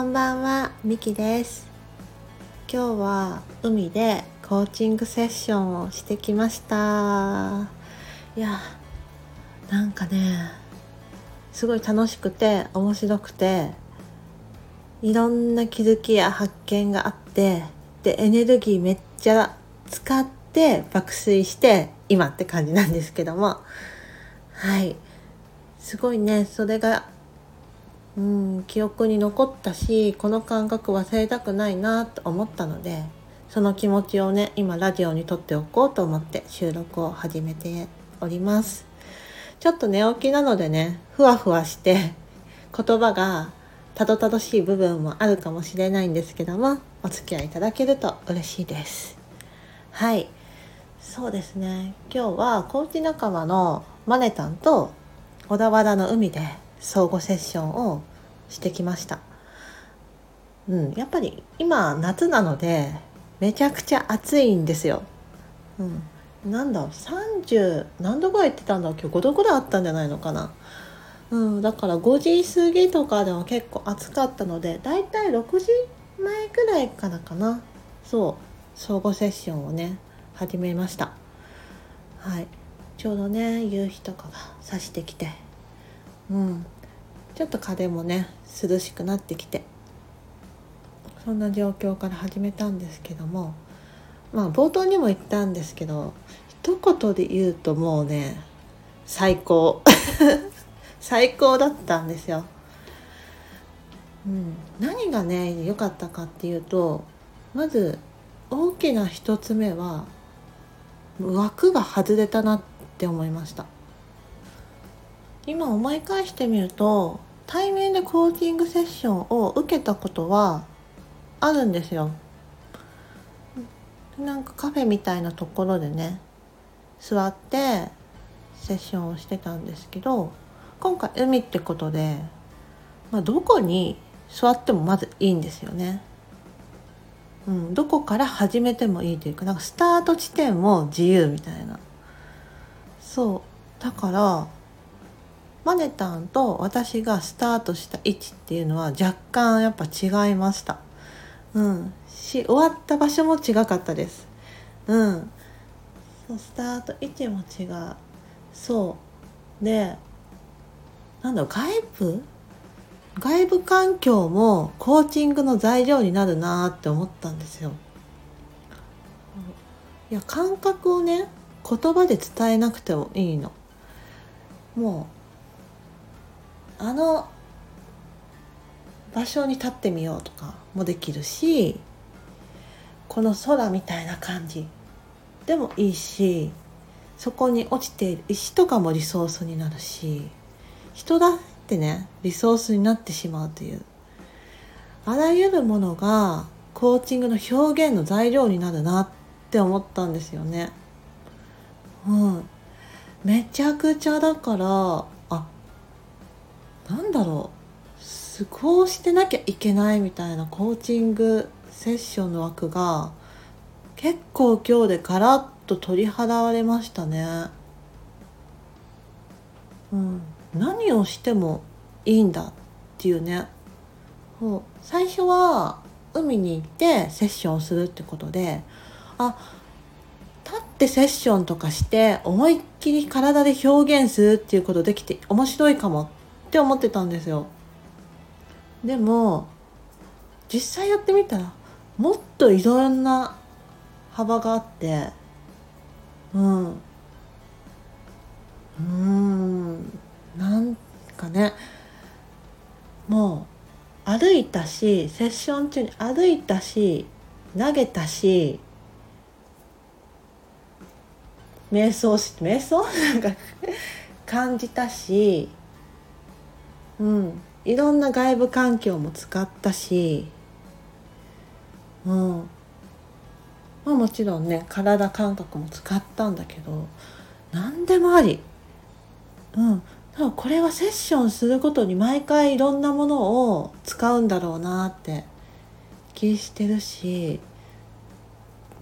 こんばんは、みきです。今日は海でコーチングセッションをしてきました。いや、なんかね、すごい楽しくて面白くて、いろんな気づきや発見があって、で、エネルギーめっちゃ使って爆睡して今って感じなんですけども、はい。すごいね、それがうん、記憶に残ったしこの感覚忘れたくないなと思ったのでその気持ちをね今ラジオに撮っておこうと思って収録を始めております。ちょっと寝起きなのでねふわふわして言葉がたどたどしい部分もあるかもしれないんですけどもお付き合いいただけると嬉しいです。はい。そうですね。今日はコーチ仲間のマネタンと小田原の海で相互セッションをしてきました。うん、やっぱり今夏なのでめちゃくちゃ暑いんですよ。うん、なんだ30何度ぐらい行ってたんだ今日5度ぐらいあったんじゃないのかな。うん、だから5時過ぎとかでも結構暑かったのでだいたい6時前ぐらいからかなそう相互セッションをね始めましたはいちょうどね夕日とかが差してきてうん、ちょっと風もね涼しくなってきて。そんな状況から始めたんですけども。まあ冒頭にも言ったんですけど一言で言うともうね最高。最高だったんですよ。うん、何がね良かったかっていうとまず大きな一つ目は枠が外れたなって思いました。今思い返してみると対面でコーチングセッションを受けたことはあるんですよ。なんかカフェみたいなところでね座ってセッションをしてたんですけど今回海ってことで、まあ、どこに座ってもまずいいんですよね。うん、どこから始めてもいいというかなんかスタート地点も自由みたいなそうだからマネタンと私がスタートした位置っていうのは若干やっぱ違いました。うん。し、終わった場所も違かったです。うん。そう、スタート位置も違う。そう。で、なんだろう、外部？外部環境もコーチングの材料になるなーって思ったんですよ。いや、感覚をね、言葉で伝えなくてもいいの。もう、あの場所に立ってみようとかもできるしこの空みたいな感じ。でもいいしそこに落ちている石とかもリソースになるし人だってねリソースになってしまうという。あらゆるものがコーチングの表現の材料になるなって思ったんですよね。うん、めちゃくちゃだからなんだろう。こうしてなきゃいけないみたいなコーチングセッションの枠が結構今日でガラッと取り払われましたね。うん、何をしてもいいんだっていうね。そう。最初は海に行ってセッションをするってことであ立ってセッションとかして思いっきり体で表現するっていうことできて面白いかもって思ってたんですよ。でも実際やってみたらもっといろんな幅があってうん。うん。なんかねもう歩いたしセッション中に歩いたし投げたし瞑想し瞑想？なんか感じたしうん。いろんな外部環境も使ったしうん。まあもちろんね体感覚も使ったんだけど何でもあり。うん。多分これはセッションすることに毎回いろんなものを使うんだろうなって気してるし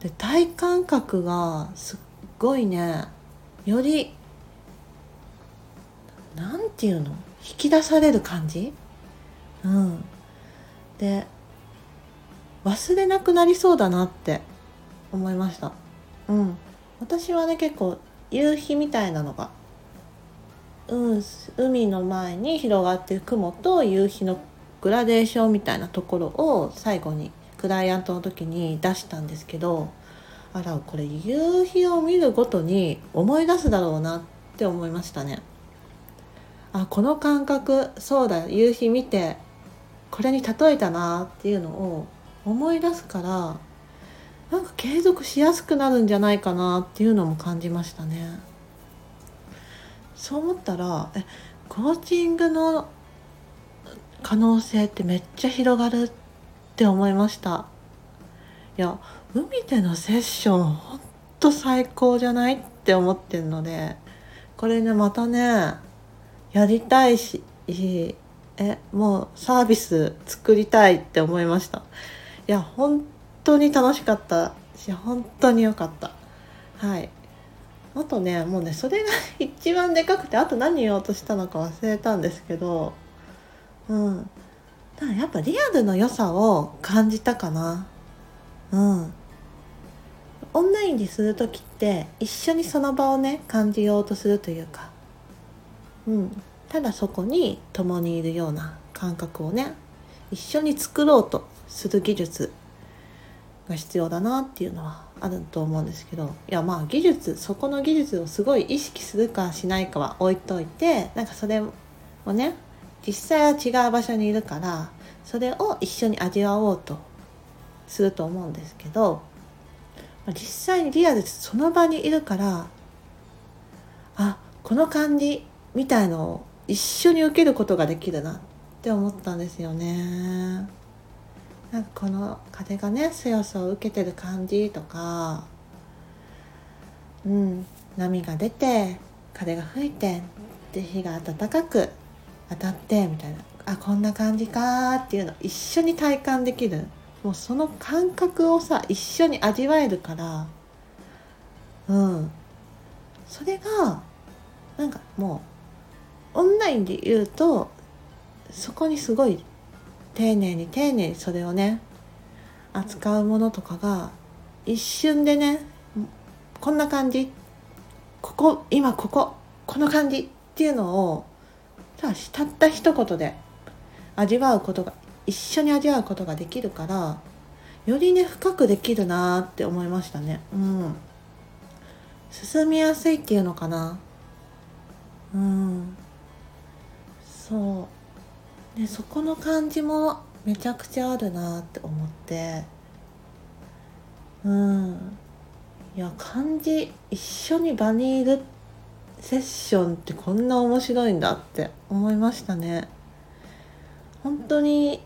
で体感覚がすっごいねよりなんていうの？引き出される感じ？うん。で忘れなくなりそうだなって思いました。うん。私はね結構夕日みたいなのが、うん、海の前に広がってる雲と夕日のグラデーションみたいなところを最後にクライアントの時に出したんですけどあらこれ夕日を見るごとに思い出すだろうなって思いましたね。あこの感覚そうだ夕日見てこれに例えたなっていうのを思い出すからなんか継続しやすくなるんじゃないかなっていうのも感じましたね。そう思ったらえコーチングの可能性ってめっちゃ広がるって思いました。いや海でのセッションほんと最高じゃないって思ってるのでこれねまたねやりたいしえもうサービス作りたいって思いました。いや本当に楽しかったし本当に良かった。はい。あとねもうねそれが一番でかくてあと何言おうとしたのか忘れたんですけどうん。だやっぱリアルの良さを感じたかな。うん。オンラインでする時って一緒にその場をね感じようとするというかうん、ただそこに共にいるような感覚をね一緒に作ろうとする技術が必要だなっていうのはあると思うんですけどいやまあ技術そこの技術をすごい意識するかしないかは置いといてなんかそれもね実際は違う場所にいるからそれを一緒に味わおうとすると思うんですけど実際にリアルでその場にいるからあこの感じみたいのを一緒に受けることができるなって思ったんですよね。なんかこの風がね強さを受けてる感じとかうん波が出て風が吹いてで日が暖かく当たってみたいな。あこんな感じかっていうの一緒に体感できる。もうその感覚をさ一緒に味わえるからうん。それがなんかもうオンラインで言うとそこにすごい丁寧に丁寧にそれをね扱うものとかが一瞬でねこんな感じここ今こここの感じっていうのをたった一言で味わうことが一緒に味わうことができるからよりね深くできるなーって思いましたね。うん。進みやすいっていうのかな。うん。そう。でそこの感じもめちゃくちゃあるなって思って。うん。いや漢字一緒に場にいるセッションってこんな面白いんだって思いましたね。本当に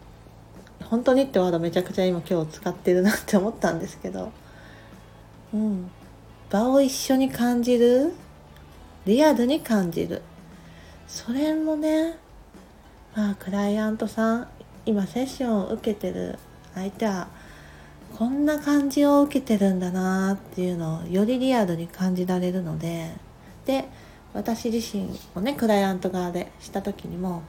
本当にってワードめちゃくちゃ今今日使ってるなって思ったんですけど。うん。場を一緒に感じる？リアルに感じる。それもねあクライアントさん今セッションを受けてる相手はこんな感じを受けてるんだなっていうのをよりリアルに感じられるのでで私自身もねクライアント側でした時にも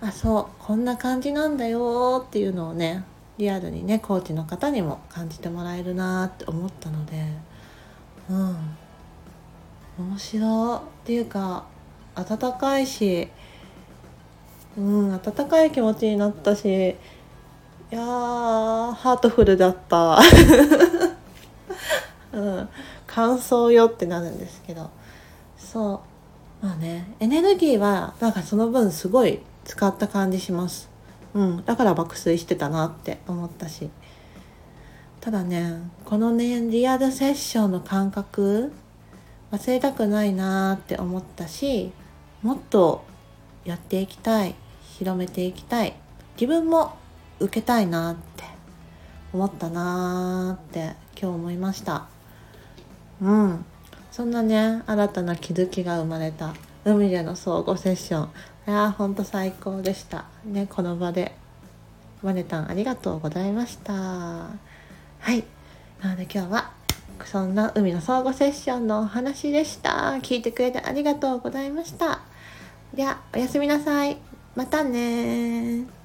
あそうこんな感じなんだよっていうのをねリアルにねコーチの方にも感じてもらえるなって思ったのでうん。面白っていうか温かいしうん温かい気持ちになったしいやーハートフルだった、うん、感想よってなるんですけど。そう。まあねエネルギーはなんかその分すごい使った感じします。うんだから爆睡してたなって思ったし。ただねこのねリアルセッションの感覚忘れたくないなって思ったしもっとやっていきたい広めていきたい。自分も受けたいなって思ったなーって今日思いました。うん。そんなね新たな気づきが生まれた。海での相互セッション。いやーほんと最高でした。ねこの場でマネタンありがとうございました。はい。なので今日はそんな海の相互セッションのお話でした。聞いてくれてありがとうございました。ではおやすみなさい。またね